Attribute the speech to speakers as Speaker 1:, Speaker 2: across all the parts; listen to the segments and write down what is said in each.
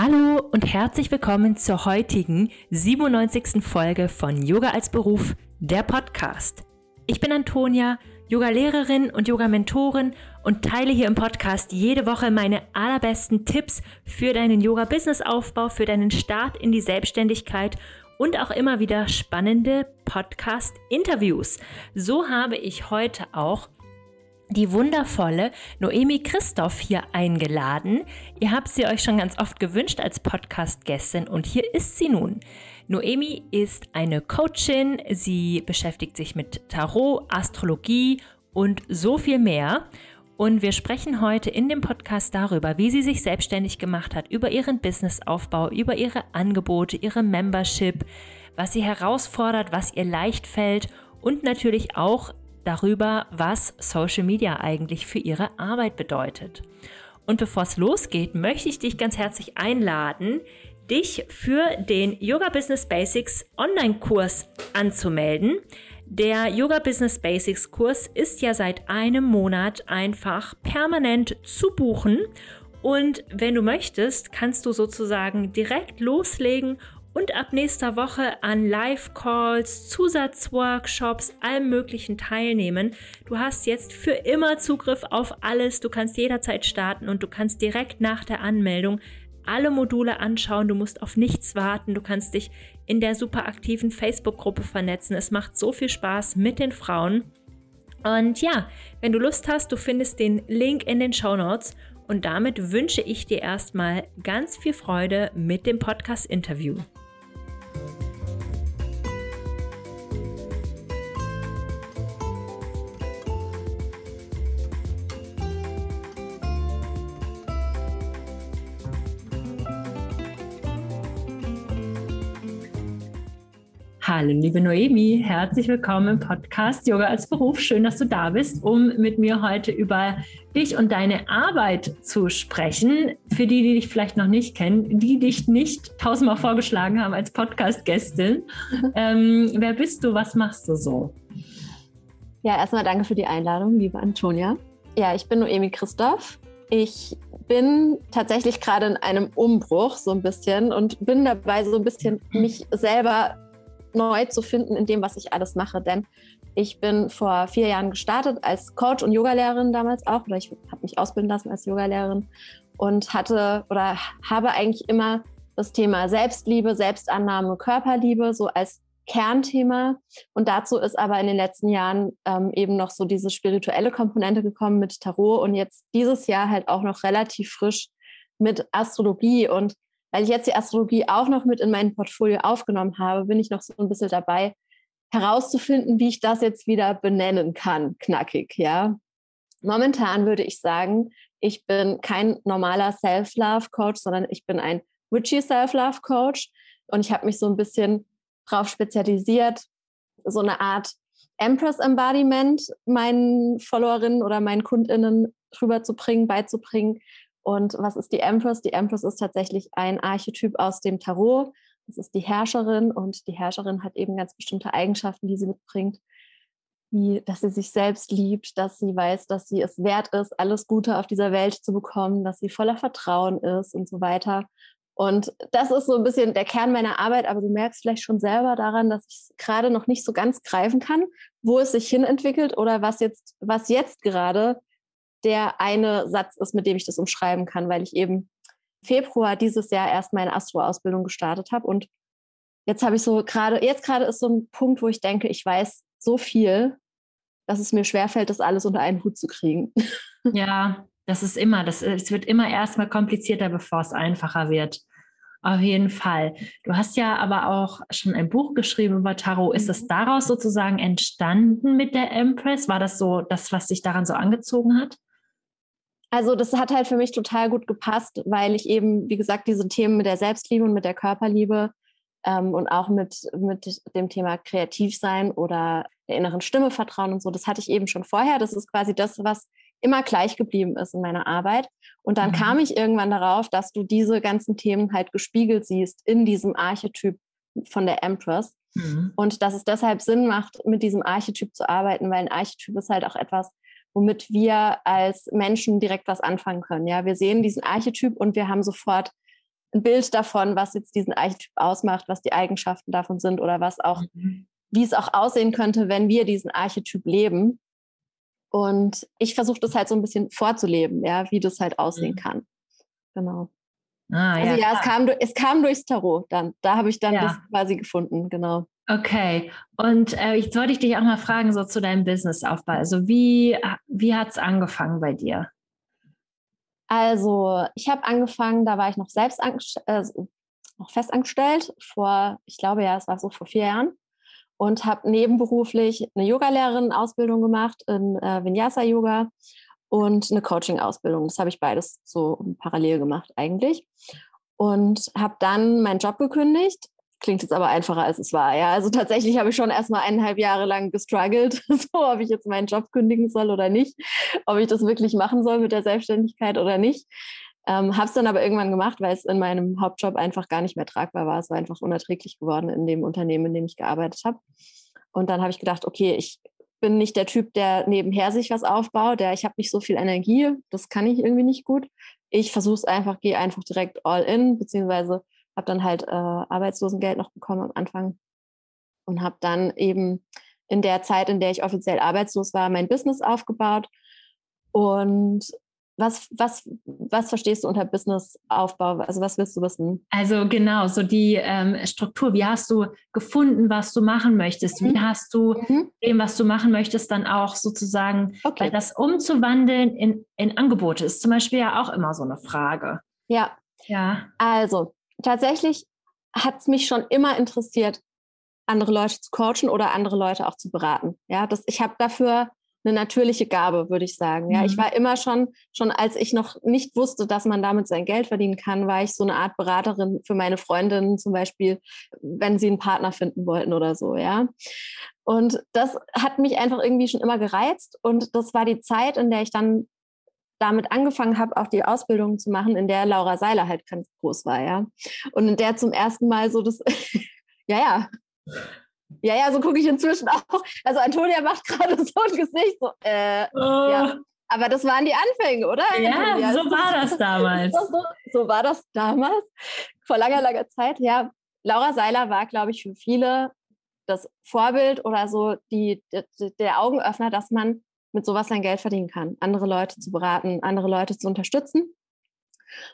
Speaker 1: Hallo und herzlich willkommen zur heutigen 97. Folge von Yoga als Beruf, der Podcast. Ich bin Antonia, Yoga-Lehrerin und Yoga-Mentorin und teile hier im Podcast jede Woche meine allerbesten Tipps für deinen Yoga-Business-Aufbau, für deinen Start in die Selbstständigkeit und auch immer wieder spannende Podcast-Interviews. So habe ich heute auch die wundervolle Noemi Christoph hier eingeladen. Ihr habt sie euch schon ganz oft gewünscht als Podcast-Gästin und hier ist sie nun. Noemi ist eine Coachin, sie beschäftigt sich mit Tarot, Astrologie und so viel mehr. Und wir sprechen heute in dem Podcast darüber, wie sie sich selbstständig gemacht hat, über ihren Businessaufbau, über ihre Angebote, ihre Membership, was sie herausfordert, was ihr leicht fällt und natürlich auch darüber, was Social Media eigentlich für ihre Arbeit bedeutet. Und bevor es losgeht, möchte ich dich ganz herzlich einladen, dich für den Yoga Business Basics Online-Kurs anzumelden. Der Yoga Business Basics Kurs ist ja seit einem Monat einfach permanent zu buchen. Und wenn du möchtest, kannst du sozusagen direkt loslegen und ab nächster Woche an Live-Calls, Zusatzworkshops, allem Möglichen teilnehmen. Du hast jetzt für immer Zugriff auf alles. Du kannst jederzeit starten und du kannst direkt nach der Anmeldung alle Module anschauen. Du musst auf nichts warten. Du kannst dich in der super aktiven Facebook-Gruppe vernetzen. Es macht so viel Spaß mit den Frauen. Und ja, wenn du Lust hast, du findest den Link in den Show Notes. Und damit wünsche ich dir erstmal ganz viel Freude mit dem Podcast-Interview. Hallo, liebe Noemi, herzlich willkommen im Podcast Yoga als Beruf. Schön, dass du da bist, um mit mir heute über dich und deine Arbeit zu sprechen. Für die, die dich vielleicht noch nicht kennen, die dich nicht tausendmal vorgeschlagen haben als Podcast-Gästin. Ähm, wer bist du? Was machst du so?
Speaker 2: Ja, erstmal danke für die Einladung, liebe Antonia. Ja, ich bin Noemi Christoph. Ich bin tatsächlich gerade in einem Umbruch so ein bisschen und bin dabei so ein bisschen mich selber neu zu finden in dem, was ich alles mache. Denn ich bin vor vier Jahren gestartet als Coach und Yogalehrerin damals auch, oder ich habe mich ausbilden lassen als Yogalehrerin und hatte oder habe eigentlich immer das Thema Selbstliebe, Selbstannahme, Körperliebe so als Kernthema. Und dazu ist aber in den letzten Jahren ähm, eben noch so diese spirituelle Komponente gekommen mit Tarot und jetzt dieses Jahr halt auch noch relativ frisch mit Astrologie. Und weil ich jetzt die Astrologie auch noch mit in mein Portfolio aufgenommen habe, bin ich noch so ein bisschen dabei, herauszufinden, wie ich das jetzt wieder benennen kann, knackig, ja. Momentan würde ich sagen, ich bin kein normaler Self-Love-Coach, sondern ich bin ein Witchy Self-Love-Coach und ich habe mich so ein bisschen darauf spezialisiert, so eine Art Empress-Embodiment meinen Followerinnen oder meinen KundInnen rüberzubringen, beizubringen, und was ist die Empress? Die Empress ist tatsächlich ein Archetyp aus dem Tarot. Das ist die Herrscherin und die Herrscherin hat eben ganz bestimmte Eigenschaften, die sie mitbringt, wie dass sie sich selbst liebt, dass sie weiß, dass sie es wert ist, alles Gute auf dieser Welt zu bekommen, dass sie voller Vertrauen ist und so weiter. Und das ist so ein bisschen der Kern meiner Arbeit, aber du merkst vielleicht schon selber daran, dass ich es gerade noch nicht so ganz greifen kann, wo es sich hinentwickelt oder was jetzt, was jetzt gerade der eine Satz ist, mit dem ich das umschreiben kann, weil ich eben Februar dieses Jahr erst meine Astro-Ausbildung gestartet habe. Und jetzt habe ich so gerade, jetzt gerade ist so ein Punkt, wo ich denke, ich weiß so viel, dass es mir schwerfällt, das alles unter einen Hut zu kriegen.
Speaker 1: Ja, das ist immer, das, es wird immer erstmal komplizierter, bevor es einfacher wird. Auf jeden Fall. Du hast ja aber auch schon ein Buch geschrieben über Tarot. Ist es mhm. daraus sozusagen entstanden mit der Empress? War das so das, was dich daran so angezogen hat?
Speaker 2: Also das hat halt für mich total gut gepasst, weil ich eben, wie gesagt, diese Themen mit der Selbstliebe und mit der Körperliebe ähm, und auch mit, mit dem Thema Kreativsein oder der inneren Stimme vertrauen und so, das hatte ich eben schon vorher. Das ist quasi das, was immer gleich geblieben ist in meiner Arbeit. Und dann mhm. kam ich irgendwann darauf, dass du diese ganzen Themen halt gespiegelt siehst in diesem Archetyp von der Empress. Mhm. Und dass es deshalb Sinn macht, mit diesem Archetyp zu arbeiten, weil ein Archetyp ist halt auch etwas, womit wir als Menschen direkt was anfangen können. Ja, wir sehen diesen Archetyp und wir haben sofort ein Bild davon, was jetzt diesen Archetyp ausmacht, was die Eigenschaften davon sind oder was auch, mhm. wie es auch aussehen könnte, wenn wir diesen Archetyp leben. Und ich versuche das halt so ein bisschen vorzuleben, ja, wie das halt aussehen mhm. kann. Genau. Ah, also ja, ja es, kam, es kam durchs Tarot dann. Da habe ich dann ja. das quasi gefunden, genau.
Speaker 1: Okay, und äh, jetzt wollte ich dich auch mal fragen, so zu deinem Businessaufbau. Also wie, wie hat es angefangen bei dir?
Speaker 2: Also ich habe angefangen, da war ich noch selbst äh, noch festangestellt, vor, ich glaube ja, es war so vor vier Jahren und habe nebenberuflich eine Yogalehrerin-Ausbildung gemacht in äh, Vinyasa-Yoga und eine Coaching-Ausbildung. Das habe ich beides so parallel gemacht eigentlich. Und habe dann meinen Job gekündigt. Klingt jetzt aber einfacher, als es war. Ja, also tatsächlich habe ich schon erstmal eineinhalb Jahre lang gestruggelt, so ob ich jetzt meinen Job kündigen soll oder nicht, ob ich das wirklich machen soll mit der Selbstständigkeit oder nicht. Ähm, habe es dann aber irgendwann gemacht, weil es in meinem Hauptjob einfach gar nicht mehr tragbar war. Es war einfach unerträglich geworden in dem Unternehmen, in dem ich gearbeitet habe. Und dann habe ich gedacht, okay, ich bin nicht der Typ, der nebenher sich was aufbaut, der ich habe nicht so viel Energie, das kann ich irgendwie nicht gut. Ich versuche es einfach, gehe einfach direkt all in, beziehungsweise habe dann halt äh, Arbeitslosengeld noch bekommen am Anfang und habe dann eben in der Zeit, in der ich offiziell arbeitslos war, mein Business aufgebaut und was, was, was verstehst du unter Businessaufbau? Also was willst du wissen?
Speaker 1: Also genau, so die ähm, Struktur. Wie hast du gefunden, was du machen möchtest? Mhm. Wie hast du mhm. dem, was du machen möchtest, dann auch sozusagen, okay. weil das umzuwandeln in, in Angebote ist zum Beispiel ja auch immer so eine Frage.
Speaker 2: Ja. Ja. Also tatsächlich hat es mich schon immer interessiert, andere Leute zu coachen oder andere Leute auch zu beraten. Ja, das, ich habe dafür eine natürliche Gabe, würde ich sagen. Ja, mhm. ich war immer schon, schon als ich noch nicht wusste, dass man damit sein Geld verdienen kann, war ich so eine Art Beraterin für meine Freundinnen zum Beispiel, wenn sie einen Partner finden wollten oder so, ja. Und das hat mich einfach irgendwie schon immer gereizt und das war die Zeit, in der ich dann damit angefangen habe, auch die Ausbildung zu machen, in der Laura Seiler halt ganz groß war, ja. Und in der zum ersten Mal so das, ja, ja, ja, ja, so gucke ich inzwischen auch. Also Antonia macht gerade so ein Gesicht, so, äh, oh. ja. Aber das waren die Anfänge, oder?
Speaker 1: Ja, Antonia? so war das damals.
Speaker 2: So, so, war das damals, vor langer, langer Zeit. Ja, Laura Seiler war, glaube ich, für viele das Vorbild oder so die, die, der Augenöffner, dass man mit sowas sein Geld verdienen kann, andere Leute zu beraten, andere Leute zu unterstützen.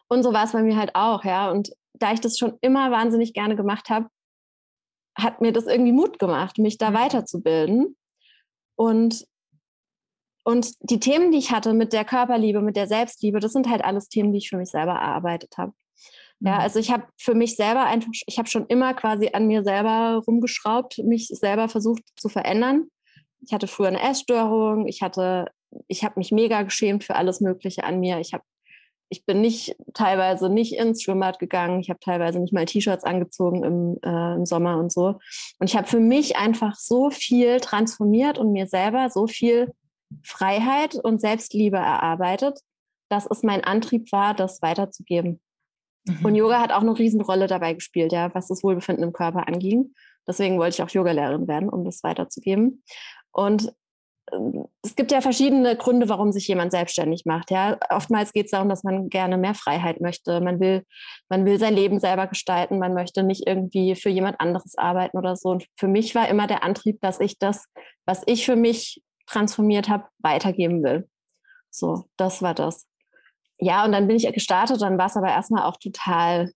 Speaker 2: Und so war es bei mir halt auch, ja. Und da ich das schon immer wahnsinnig gerne gemacht habe, hat mir das irgendwie Mut gemacht, mich da mhm. weiterzubilden. Und, und die Themen, die ich hatte mit der Körperliebe, mit der Selbstliebe, das sind halt alles Themen, die ich für mich selber erarbeitet habe. Ja, mhm. also ich habe für mich selber einfach, ich habe schon immer quasi an mir selber rumgeschraubt, mich selber versucht zu verändern. Ich hatte früher eine Essstörung, ich hatte, ich habe mich mega geschämt für alles Mögliche an mir. Ich habe ich bin nicht teilweise nicht ins Schwimmbad gegangen. Ich habe teilweise nicht mal T-Shirts angezogen im, äh, im, Sommer und so. Und ich habe für mich einfach so viel transformiert und mir selber so viel Freiheit und Selbstliebe erarbeitet, dass es mein Antrieb war, das weiterzugeben. Mhm. Und Yoga hat auch eine Riesenrolle dabei gespielt, ja, was das Wohlbefinden im Körper anging. Deswegen wollte ich auch Yogalehrerin werden, um das weiterzugeben. Und es gibt ja verschiedene Gründe, warum sich jemand selbstständig macht. Ja, oftmals geht es darum, dass man gerne mehr Freiheit möchte. Man will, man will sein Leben selber gestalten. Man möchte nicht irgendwie für jemand anderes arbeiten oder so. Und für mich war immer der Antrieb, dass ich das, was ich für mich transformiert habe, weitergeben will. So, das war das. Ja, und dann bin ich gestartet. Dann war es aber erstmal auch total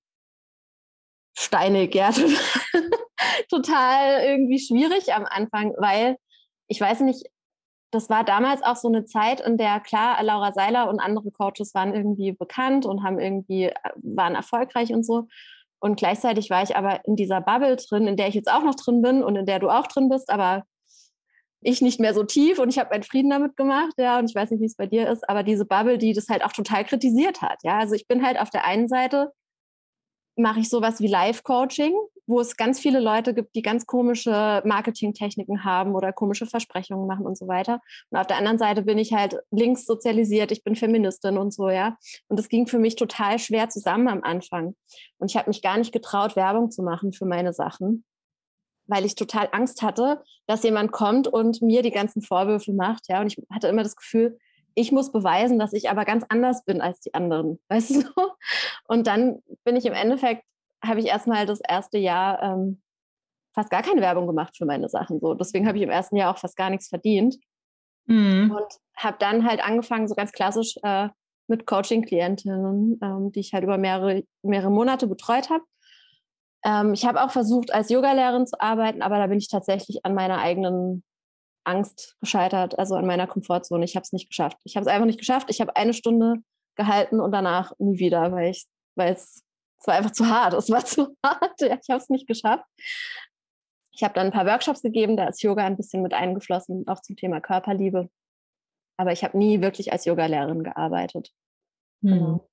Speaker 2: steinig, ja, total irgendwie schwierig am Anfang, weil ich weiß nicht, das war damals auch so eine Zeit, in der klar, Laura Seiler und andere Coaches waren irgendwie bekannt und haben irgendwie, äh, waren erfolgreich und so. Und gleichzeitig war ich aber in dieser Bubble drin, in der ich jetzt auch noch drin bin und in der du auch drin bist, aber ich nicht mehr so tief und ich habe meinen Frieden damit gemacht, ja, und ich weiß nicht, wie es bei dir ist, aber diese Bubble, die das halt auch total kritisiert hat, ja. Also ich bin halt auf der einen Seite mache ich sowas wie Live-Coaching, wo es ganz viele Leute gibt, die ganz komische Marketingtechniken haben oder komische Versprechungen machen und so weiter. Und auf der anderen Seite bin ich halt links sozialisiert, ich bin Feministin und so, ja. Und das ging für mich total schwer zusammen am Anfang. Und ich habe mich gar nicht getraut, Werbung zu machen für meine Sachen, weil ich total Angst hatte, dass jemand kommt und mir die ganzen Vorwürfe macht, ja. Und ich hatte immer das Gefühl, ich muss beweisen, dass ich aber ganz anders bin als die anderen, weißt du? Und dann bin ich im Endeffekt, habe ich erstmal das erste Jahr ähm, fast gar keine Werbung gemacht für meine Sachen. So. Deswegen habe ich im ersten Jahr auch fast gar nichts verdient. Mhm. Und habe dann halt angefangen, so ganz klassisch äh, mit Coaching-Klientinnen, ähm, die ich halt über mehrere, mehrere Monate betreut habe. Ähm, ich habe auch versucht, als Yogalehrerin zu arbeiten, aber da bin ich tatsächlich an meiner eigenen Angst gescheitert, also an meiner Komfortzone. Ich habe es nicht geschafft. Ich habe es einfach nicht geschafft. Ich habe eine Stunde gehalten und danach nie wieder, weil ich, weil es, es war einfach zu hart. Es war zu hart. Ja, ich habe es nicht geschafft. Ich habe dann ein paar Workshops gegeben, da ist Yoga ein bisschen mit eingeflossen, auch zum Thema Körperliebe. Aber ich habe nie wirklich als Yogalehrerin gearbeitet.
Speaker 1: Hm. Genau.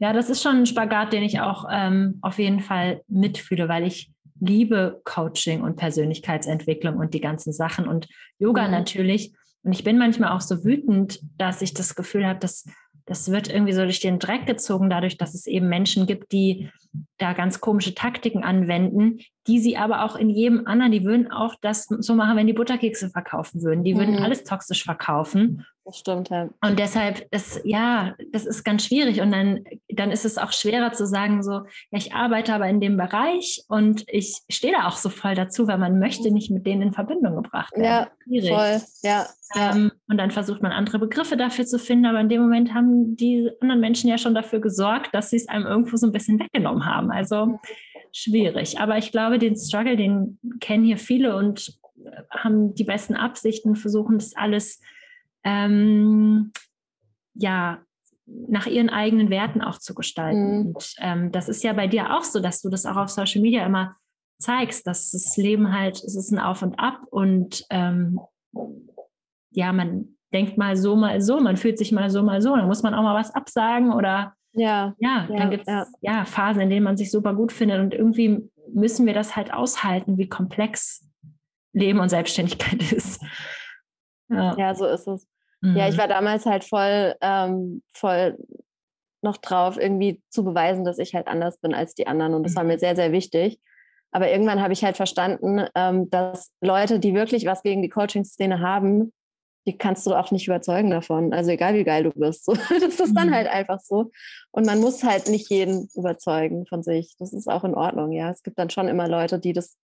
Speaker 1: Ja, das ist schon ein Spagat, den ich auch ähm, auf jeden Fall mitfühle, weil ich liebe Coaching und Persönlichkeitsentwicklung und die ganzen Sachen und Yoga mhm. natürlich. Und ich bin manchmal auch so wütend, dass ich das Gefühl habe, dass das wird irgendwie so durch den Dreck gezogen, dadurch, dass es eben Menschen gibt, die da ganz komische Taktiken anwenden, die sie aber auch in jedem anderen, die würden auch das so machen, wenn die Butterkekse verkaufen würden. Die würden mhm. alles toxisch verkaufen.
Speaker 2: Das stimmt, ja.
Speaker 1: Und deshalb ist, ja, das ist ganz schwierig. Und dann, dann ist es auch schwerer zu sagen, so, ja, ich arbeite aber in dem Bereich und ich stehe da auch so voll dazu, weil man möchte nicht mit denen in Verbindung gebracht werden.
Speaker 2: Ja, schwierig. voll, ja.
Speaker 1: Ähm, und dann versucht man andere Begriffe dafür zu finden, aber in dem Moment haben die anderen Menschen ja schon dafür gesorgt, dass sie es einem irgendwo so ein bisschen weggenommen haben. Also schwierig. Aber ich glaube, den Struggle, den kennen hier viele und haben die besten Absichten, versuchen das alles ähm, ja, nach ihren eigenen Werten auch zu gestalten. Mhm. Und ähm, das ist ja bei dir auch so, dass du das auch auf Social Media immer zeigst, dass das Leben halt, es ist ein Auf und Ab und ähm, ja, man denkt mal so, mal so, man fühlt sich mal so, mal so, dann muss man auch mal was absagen oder
Speaker 2: ja,
Speaker 1: ja, ja dann gibt es ja. ja. Phasen, in denen man sich super gut findet und irgendwie müssen wir das halt aushalten, wie komplex Leben und Selbstständigkeit ist.
Speaker 2: Ja, ja so ist es. Mhm. Ja, ich mhm. war damals halt voll, ähm, voll noch drauf, irgendwie zu beweisen, dass ich halt anders bin als die anderen. Und das mhm. war mir mhm. sehr, sehr wichtig. Aber irgendwann habe ich halt verstanden, ähm, dass Leute, die wirklich was gegen die Coaching-Szene haben, die kannst du auch nicht überzeugen davon. Also egal wie geil du bist. So, das ist dann mhm. halt einfach so. Und man muss halt nicht jeden überzeugen von sich. Das ist auch in Ordnung, ja. Es gibt dann schon immer Leute, die das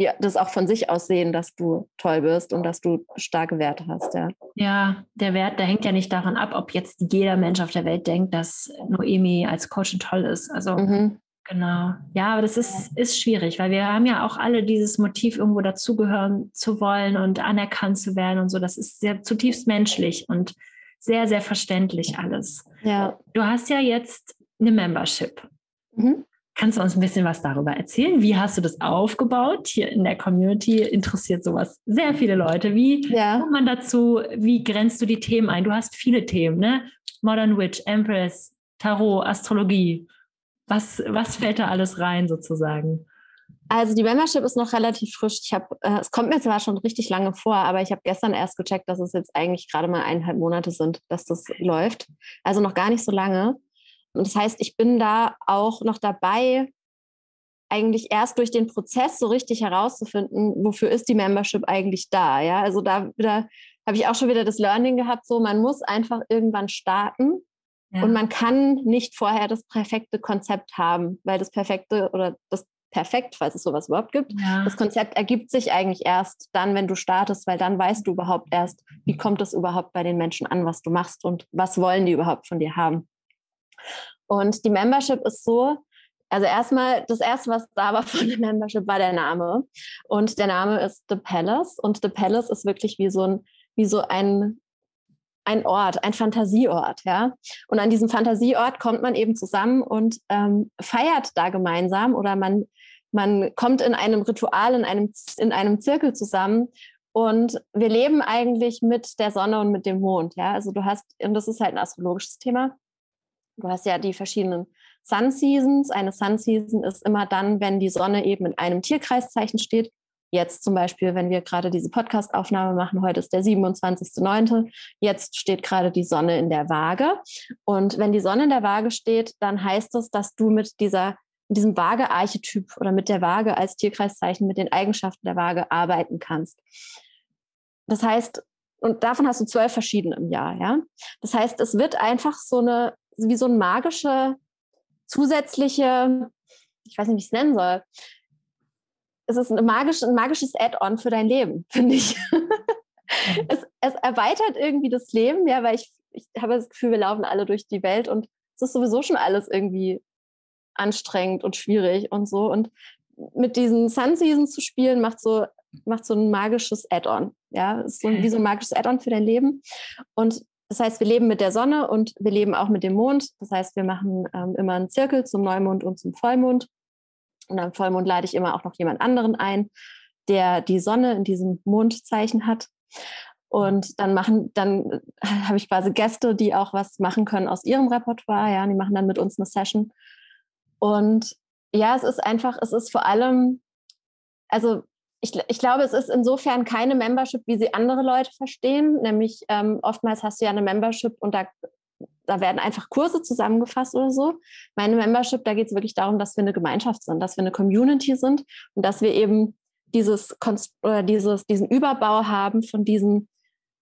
Speaker 2: die das auch von sich aus sehen, dass du toll bist und dass du starke Werte hast, ja.
Speaker 1: Ja, der Wert, der hängt ja nicht daran ab, ob jetzt jeder Mensch auf der Welt denkt, dass Noemi als Coach toll ist. Also mhm. Genau. Ja, aber das ist, ist schwierig, weil wir haben ja auch alle dieses Motiv, irgendwo dazugehören zu wollen und anerkannt zu werden und so. Das ist sehr zutiefst menschlich und sehr, sehr verständlich alles.
Speaker 2: Ja.
Speaker 1: Du hast ja jetzt eine Membership. Mhm. Kannst du uns ein bisschen was darüber erzählen? Wie hast du das aufgebaut? Hier in der Community interessiert sowas sehr viele Leute. Wie ja. kommt man dazu? Wie grenzt du die Themen ein? Du hast viele Themen, ne? Modern Witch, Empress, Tarot, Astrologie. Was, was fällt da alles rein sozusagen?
Speaker 2: Also die Membership ist noch relativ frisch. Ich habe, äh, es kommt mir zwar schon richtig lange vor, aber ich habe gestern erst gecheckt, dass es jetzt eigentlich gerade mal eineinhalb Monate sind, dass das läuft. Also noch gar nicht so lange. Und das heißt, ich bin da auch noch dabei, eigentlich erst durch den Prozess so richtig herauszufinden, wofür ist die Membership eigentlich da. Ja, also da wieder habe ich auch schon wieder das Learning gehabt, so man muss einfach irgendwann starten ja. und man kann nicht vorher das perfekte Konzept haben, weil das perfekte oder das perfekt, falls es sowas überhaupt gibt. Ja. Das Konzept ergibt sich eigentlich erst dann, wenn du startest, weil dann weißt du überhaupt erst, wie kommt es überhaupt bei den Menschen an, was du machst und was wollen die überhaupt von dir haben. Und die Membership ist so, also erstmal, das erste, was da war von der Membership, war der Name. Und der Name ist The Palace. Und The Palace ist wirklich wie so ein, wie so ein, ein Ort, ein Fantasieort, ja. Und an diesem Fantasieort kommt man eben zusammen und ähm, feiert da gemeinsam oder man, man kommt in einem Ritual, in einem, in einem Zirkel zusammen und wir leben eigentlich mit der Sonne und mit dem Mond, ja. Also du hast, und das ist halt ein astrologisches Thema. Du hast ja die verschiedenen Sun Seasons. Eine Sun Season ist immer dann, wenn die Sonne eben in einem Tierkreiszeichen steht. Jetzt zum Beispiel, wenn wir gerade diese Podcast-Aufnahme machen, heute ist der 27.09. Jetzt steht gerade die Sonne in der Waage. Und wenn die Sonne in der Waage steht, dann heißt es, dass du mit dieser diesem Waage-Archetyp oder mit der Waage als Tierkreiszeichen, mit den Eigenschaften der Waage arbeiten kannst. Das heißt, und davon hast du zwölf verschiedene im Jahr, ja. Das heißt, es wird einfach so eine, wie so ein magische, zusätzliche, ich weiß nicht, wie ich es nennen soll. Es ist ein, magisch, ein magisches Add-on für dein Leben, finde ich. es, es erweitert irgendwie das Leben, ja, weil ich, ich habe das Gefühl, wir laufen alle durch die Welt und es ist sowieso schon alles irgendwie anstrengend und schwierig und so. Und mit diesen Sun Seasons zu spielen, macht so, macht so ein magisches Add-on. Ja, ist so wie so ein magisches Add-on für dein Leben. Und das heißt, wir leben mit der Sonne und wir leben auch mit dem Mond. Das heißt, wir machen ähm, immer einen Zirkel zum Neumond und zum Vollmond. Und am Vollmond lade ich immer auch noch jemand anderen ein, der die Sonne in diesem Mondzeichen hat. Und dann machen, dann habe ich quasi Gäste, die auch was machen können aus ihrem Repertoire. Ja, die machen dann mit uns eine Session. Und ja, es ist einfach, es ist vor allem, also ich, ich glaube, es ist insofern keine Membership, wie sie andere Leute verstehen. Nämlich ähm, oftmals hast du ja eine Membership und da, da werden einfach Kurse zusammengefasst oder so. Meine Membership, da geht es wirklich darum, dass wir eine Gemeinschaft sind, dass wir eine Community sind und dass wir eben dieses, oder dieses, diesen Überbau haben von diesen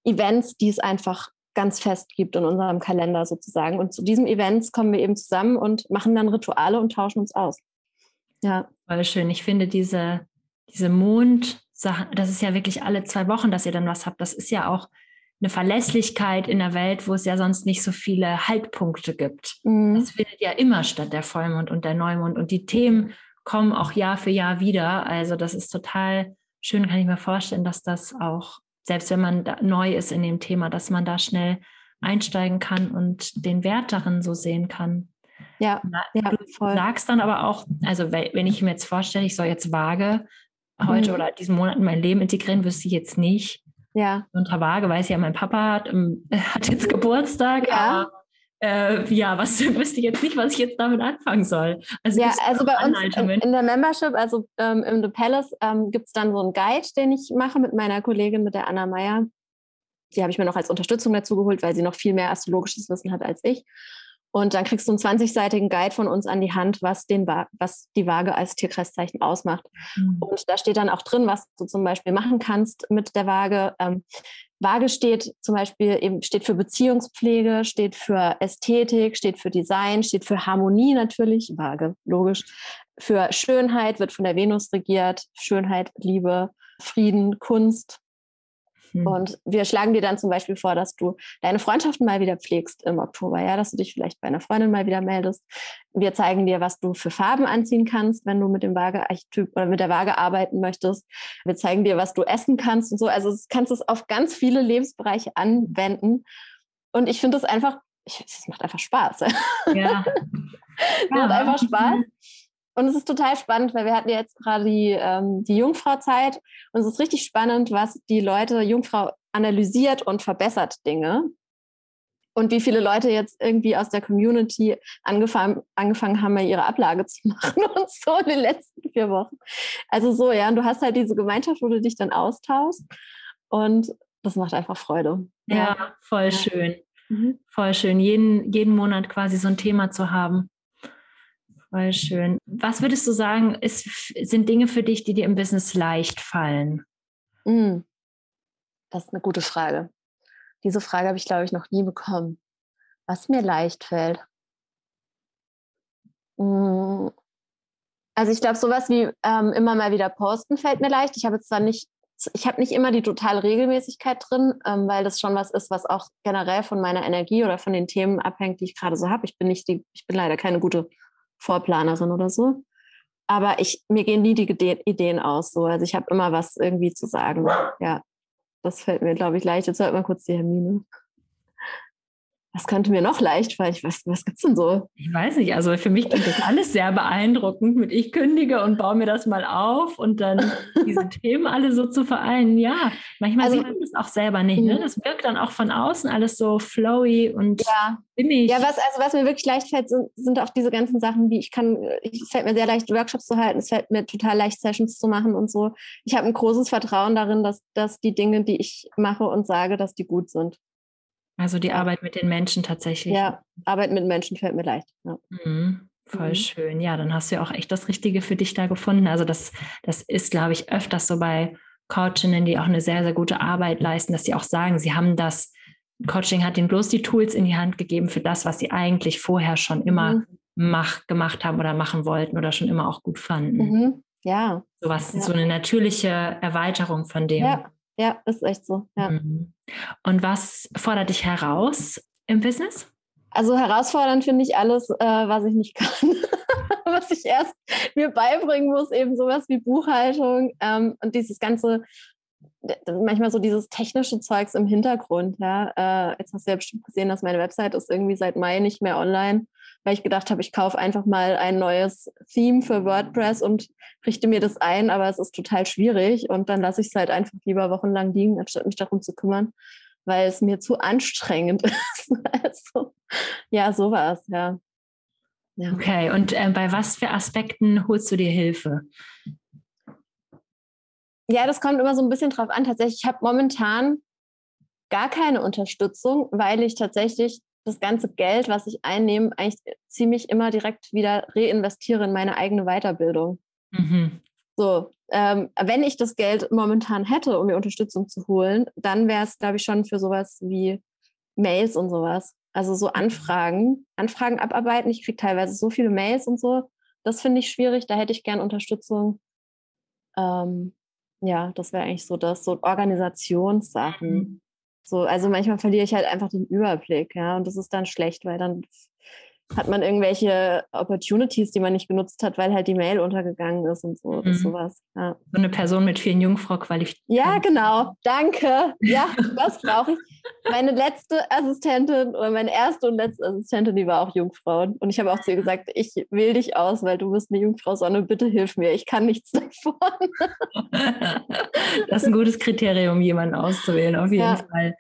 Speaker 2: Events, die es einfach ganz fest gibt in unserem Kalender sozusagen. Und zu diesen Events kommen wir eben zusammen und machen dann Rituale und tauschen uns aus.
Speaker 1: Ja. Voll schön. Ich finde diese, diese Mondsachen, das ist ja wirklich alle zwei Wochen, dass ihr dann was habt. Das ist ja auch eine Verlässlichkeit in der Welt, wo es ja sonst nicht so viele Haltpunkte gibt. Mhm. Das findet ja immer statt, der Vollmond und der Neumond. Und die Themen kommen auch Jahr für Jahr wieder. Also das ist total schön, kann ich mir vorstellen, dass das auch, selbst wenn man neu ist in dem Thema, dass man da schnell einsteigen kann und den Wert darin so sehen kann.
Speaker 2: Ja,
Speaker 1: ja du voll. sagst dann aber auch, also wenn ich mir jetzt vorstelle, ich soll jetzt vage heute mhm. oder diesen Monat in mein Leben integrieren, wüsste ich jetzt nicht.
Speaker 2: Ja.
Speaker 1: Unter Waage weiß ich ja, mein Papa hat, ähm, hat jetzt Geburtstag, ja. aber äh, ja, was wüsste ich jetzt nicht, was ich jetzt damit anfangen soll.
Speaker 2: Also ja, also bei uns in, in, der Membership, also ähm, im The Palace, ähm, gibt es dann so einen Guide, den ich mache mit meiner Kollegin, mit der Anna Meyer. Die habe ich mir noch als Unterstützung dazu geholt, weil sie noch viel mehr astrologisches Wissen hat als ich. Und dann kriegst du einen 20-seitigen Guide von uns an die Hand, was, den, was die Waage als Tierkreiszeichen ausmacht. Mhm. Und da steht dann auch drin, was du zum Beispiel machen kannst mit der Waage. Ähm, Waage steht zum Beispiel eben steht für Beziehungspflege, steht für Ästhetik, steht für Design, steht für Harmonie natürlich, Waage, logisch. Für Schönheit wird von der Venus regiert, Schönheit, Liebe, Frieden, Kunst, hm. Und wir schlagen dir dann zum Beispiel vor, dass du deine Freundschaften mal wieder pflegst im Oktober, ja, dass du dich vielleicht bei einer Freundin mal wieder meldest. Wir zeigen dir, was du für Farben anziehen kannst, wenn du mit dem Waagearchetyp oder mit der Waage arbeiten möchtest. Wir zeigen dir, was du essen kannst und so. Also du kannst es auf ganz viele Lebensbereiche anwenden. Und ich finde es einfach, es macht einfach Spaß. Ja. es macht einfach Spaß. Und es ist total spannend, weil wir hatten jetzt gerade die, ähm, die Jungfrauzeit und es ist richtig spannend, was die Leute, Jungfrau analysiert und verbessert Dinge. Und wie viele Leute jetzt irgendwie aus der Community angefangen, angefangen haben, ihre Ablage zu machen und so in den letzten vier Wochen. Also so, ja, und du hast halt diese Gemeinschaft, wo du dich dann austauschst und das macht einfach Freude.
Speaker 1: Ja, ja. voll ja. schön. Mhm. Voll schön, jeden, jeden Monat quasi so ein Thema zu haben. Voll schön. Was würdest du sagen, ist, sind Dinge für dich, die dir im Business leicht fallen?
Speaker 2: Mm. Das ist eine gute Frage. Diese Frage habe ich, glaube ich, noch nie bekommen. Was mir leicht fällt. Mm. Also ich glaube, sowas wie ähm, immer mal wieder posten fällt mir leicht. Ich habe zwar nicht, ich habe nicht immer die totale Regelmäßigkeit drin, ähm, weil das schon was ist, was auch generell von meiner Energie oder von den Themen abhängt, die ich gerade so habe. Ich bin nicht die, ich bin leider keine gute Vorplanerin oder so. Aber ich, mir gehen nie die Ideen aus. So. Also ich habe immer was irgendwie zu sagen. Ja, das fällt mir, glaube ich, leicht. Jetzt hört mal kurz die Hermine was könnte mir noch leicht fallen? Was, was gibt es denn so?
Speaker 1: Ich weiß nicht. Also für mich klingt das alles sehr beeindruckend mit ich kündige und baue mir das mal auf und dann diese Themen alle so zu vereinen. Ja, manchmal also, sieht man das auch selber nicht. Ne? Mhm. Das wirkt dann auch von außen alles so flowy und
Speaker 2: ja.
Speaker 1: stimmig.
Speaker 2: Ja, was, also was mir wirklich leicht fällt, sind, sind auch diese ganzen Sachen, wie ich kann, es fällt mir sehr leicht, Workshops zu halten, es fällt mir total leicht, Sessions zu machen und so. Ich habe ein großes Vertrauen darin, dass, dass die Dinge, die ich mache und sage, dass die gut sind.
Speaker 1: Also die Arbeit mit den Menschen tatsächlich.
Speaker 2: Ja, Arbeit mit Menschen fällt mir leicht. Ja.
Speaker 1: Mhm, voll mhm. schön. Ja, dann hast du ja auch echt das Richtige für dich da gefunden. Also das, das ist, glaube ich, öfters so bei Coachinnen, die auch eine sehr, sehr gute Arbeit leisten, dass sie auch sagen, sie haben das, Coaching hat ihnen bloß die Tools in die Hand gegeben für das, was sie eigentlich vorher schon immer mhm. mach, gemacht haben oder machen wollten oder schon immer auch gut fanden.
Speaker 2: Mhm. Ja.
Speaker 1: So was, ja. so eine natürliche Erweiterung von dem.
Speaker 2: Ja, ja ist echt so. Ja.
Speaker 1: Mhm. Und was fordert dich heraus im Business?
Speaker 2: Also herausfordernd finde ich alles, äh, was ich nicht kann. was ich erst mir beibringen muss, eben sowas wie Buchhaltung ähm, und dieses ganze, manchmal so dieses technische Zeugs im Hintergrund. Ja, äh, jetzt hast du ja bestimmt gesehen, dass meine Website ist irgendwie seit Mai nicht mehr online, weil ich gedacht habe, ich kaufe einfach mal ein neues Theme für WordPress und richte mir das ein, aber es ist total schwierig und dann lasse ich es halt einfach lieber wochenlang liegen, anstatt mich darum zu kümmern weil es mir zu anstrengend ist. also, ja, sowas, ja.
Speaker 1: ja. Okay, und äh, bei was für Aspekten holst du dir Hilfe?
Speaker 2: Ja, das kommt immer so ein bisschen drauf an. Tatsächlich, ich habe momentan gar keine Unterstützung, weil ich tatsächlich das ganze Geld, was ich einnehme, eigentlich ziemlich immer direkt wieder reinvestiere in meine eigene Weiterbildung. Mhm. So, ähm, wenn ich das Geld momentan hätte, um mir Unterstützung zu holen, dann wäre es, glaube ich, schon für sowas wie Mails und sowas. Also so Anfragen, Anfragen abarbeiten. Ich kriege teilweise so viele Mails und so. Das finde ich schwierig. Da hätte ich gern Unterstützung. Ähm, ja, das wäre eigentlich so das, so Organisationssachen. Mhm. So, also manchmal verliere ich halt einfach den Überblick, ja, und das ist dann schlecht, weil dann hat man irgendwelche Opportunities, die man nicht genutzt hat, weil halt die Mail untergegangen ist und so mhm. sowas. Ja.
Speaker 1: So eine Person mit vielen Jungfrau-Qualifikationen.
Speaker 2: Ja, genau. Danke. Ja, was brauche ich? Meine letzte Assistentin oder meine erste und letzte Assistentin, die war auch Jungfrau. Und ich habe auch zu ihr gesagt, ich wähle dich aus, weil du bist eine Jungfrau, Sonne, bitte hilf mir. Ich kann nichts davon.
Speaker 1: das ist ein gutes Kriterium, jemanden auszuwählen, auf jeden ja. Fall.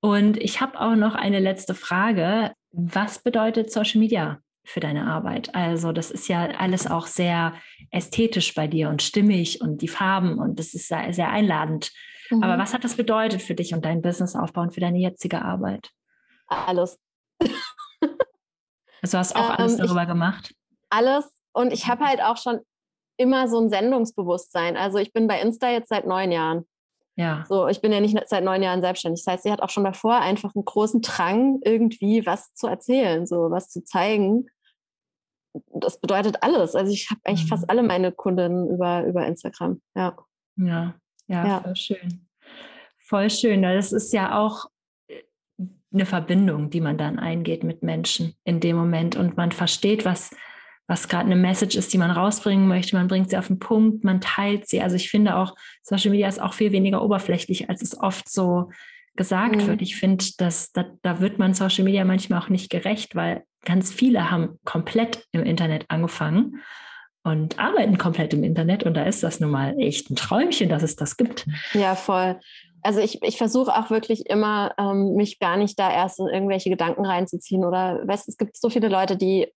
Speaker 1: Und ich habe auch noch eine letzte Frage. Was bedeutet Social Media für deine Arbeit? Also das ist ja alles auch sehr ästhetisch bei dir und stimmig und die Farben und das ist sehr, sehr einladend. Mhm. Aber was hat das bedeutet für dich und dein Businessaufbau und für deine jetzige Arbeit?
Speaker 2: Alles.
Speaker 1: Also hast auch alles ähm, darüber ich, gemacht?
Speaker 2: Alles und ich habe halt auch schon immer so ein Sendungsbewusstsein. Also ich bin bei Insta jetzt seit neun Jahren.
Speaker 1: Ja.
Speaker 2: So, ich bin ja nicht seit neun Jahren selbstständig. Das heißt, sie hat auch schon davor einfach einen großen Drang, irgendwie was zu erzählen, so was zu zeigen. Das bedeutet alles. Also ich habe eigentlich mhm. fast alle meine Kunden über, über Instagram. Ja.
Speaker 1: Ja, ja, ja. voll schön. Voll schön. Das ist ja auch äh, eine Verbindung, die man dann eingeht mit Menschen in dem Moment und man versteht, was was gerade eine Message ist, die man rausbringen möchte. Man bringt sie auf den Punkt, man teilt sie. Also ich finde auch, Social Media ist auch viel weniger oberflächlich, als es oft so gesagt mhm. wird. Ich finde, dass da, da wird man Social Media manchmal auch nicht gerecht, weil ganz viele haben komplett im Internet angefangen und arbeiten komplett im Internet. Und da ist das nun mal echt ein Träumchen, dass es das gibt.
Speaker 2: Ja, voll. Also ich, ich versuche auch wirklich immer, ähm, mich gar nicht da erst in irgendwelche Gedanken reinzuziehen. Oder weißt, es gibt so viele Leute, die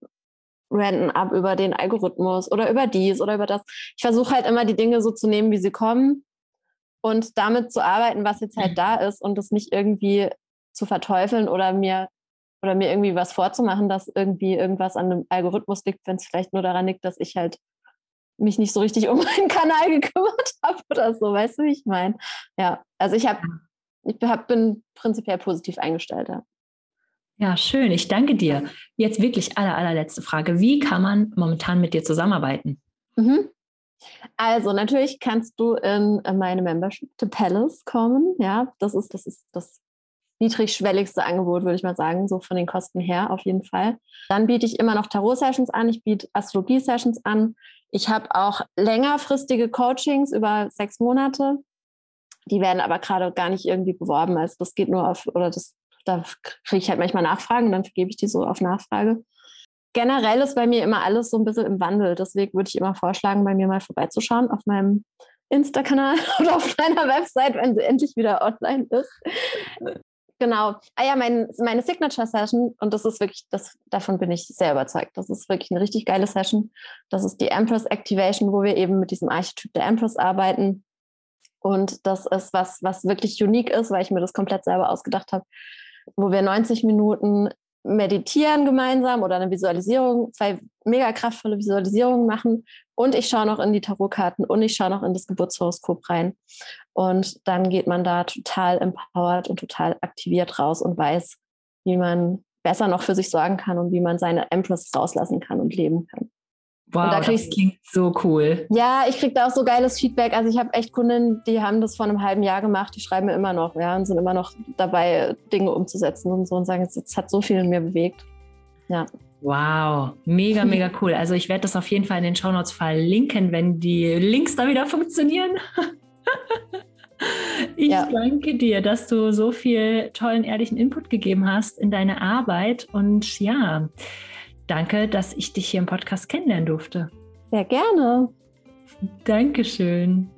Speaker 2: ranten ab über den Algorithmus oder über dies oder über das. Ich versuche halt immer die Dinge so zu nehmen, wie sie kommen und damit zu arbeiten, was jetzt halt da ist und das nicht irgendwie zu verteufeln oder mir oder mir irgendwie was vorzumachen, dass irgendwie irgendwas an dem Algorithmus liegt, wenn es vielleicht nur daran liegt, dass ich halt mich nicht so richtig um meinen Kanal gekümmert habe oder so, weißt du, wie ich meine? Ja, also ich habe, ich hab, bin prinzipiell positiv eingestellt. Ja.
Speaker 1: Ja, schön. Ich danke dir. Jetzt wirklich aller, allerletzte Frage. Wie kann man momentan mit dir zusammenarbeiten?
Speaker 2: Mhm. Also natürlich kannst du in meine Membership to Palace kommen. Ja, das ist das ist das niedrigschwelligste Angebot, würde ich mal sagen, so von den Kosten her auf jeden Fall. Dann biete ich immer noch Tarot-Sessions an, ich biete Astrologie-Sessions an. Ich habe auch längerfristige Coachings über sechs Monate. Die werden aber gerade gar nicht irgendwie beworben. Also das geht nur auf, oder das da kriege ich halt manchmal Nachfragen, dann vergebe ich die so auf Nachfrage. Generell ist bei mir immer alles so ein bisschen im Wandel. Deswegen würde ich immer vorschlagen, bei mir mal vorbeizuschauen auf meinem Insta-Kanal oder auf meiner Website, wenn sie endlich wieder online ist. Genau. Ah ja, mein, meine Signature-Session, und das ist wirklich, das, davon bin ich sehr überzeugt. Das ist wirklich eine richtig geile Session. Das ist die Empress Activation, wo wir eben mit diesem Archetyp der Empress arbeiten. Und das ist was, was wirklich unique ist, weil ich mir das komplett selber ausgedacht habe wo wir 90 Minuten meditieren gemeinsam oder eine Visualisierung, zwei mega kraftvolle Visualisierungen machen und ich schaue noch in die Tarotkarten und ich schaue noch in das Geburtshoroskop rein. Und dann geht man da total empowered und total aktiviert raus und weiß, wie man besser noch für sich sorgen kann und wie man seine Empress rauslassen kann und leben kann.
Speaker 1: Wow, da das klingt so cool.
Speaker 2: Ja, ich kriege da auch so geiles Feedback. Also ich habe echt Kundinnen, die haben das vor einem halben Jahr gemacht, die schreiben mir immer noch, ja, und sind immer noch dabei, Dinge umzusetzen und so und sagen, es hat so viel in mir bewegt. Ja.
Speaker 1: Wow, mega, mega cool. Also ich werde das auf jeden Fall in den Shownotes verlinken, wenn die Links da wieder funktionieren. Ich ja. danke dir, dass du so viel tollen, ehrlichen Input gegeben hast in deine Arbeit. Und ja, Danke, dass ich dich hier im Podcast kennenlernen durfte.
Speaker 2: Sehr gerne.
Speaker 1: Dankeschön.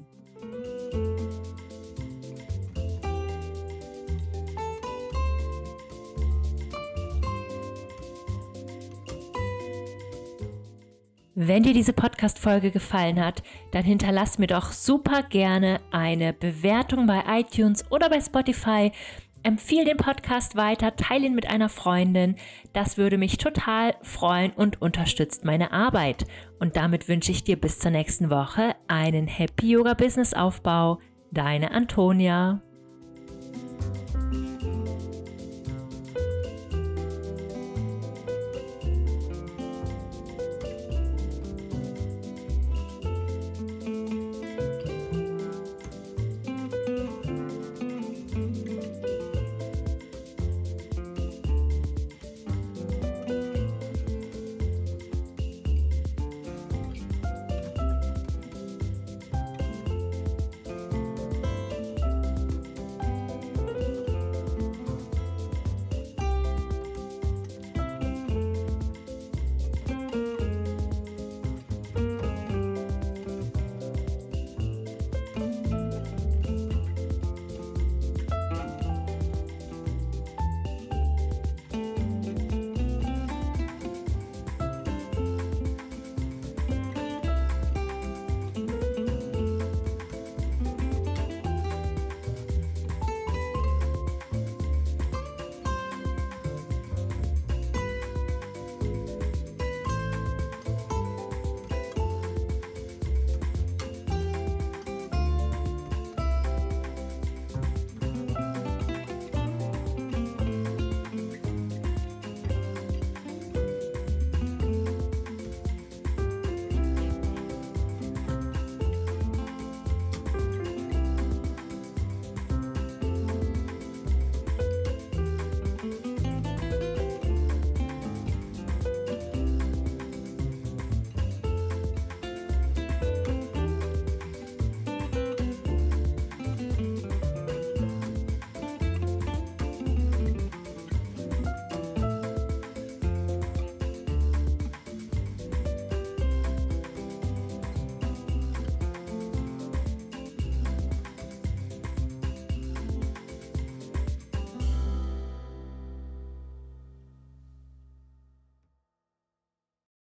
Speaker 1: Wenn dir diese Podcast-Folge gefallen hat, dann hinterlass mir doch super gerne eine Bewertung bei iTunes oder bei Spotify Empfehle den Podcast weiter, teile ihn mit einer Freundin. Das würde mich total freuen und unterstützt meine Arbeit. Und damit wünsche ich dir bis zur nächsten Woche einen Happy Yoga Business Aufbau. Deine Antonia.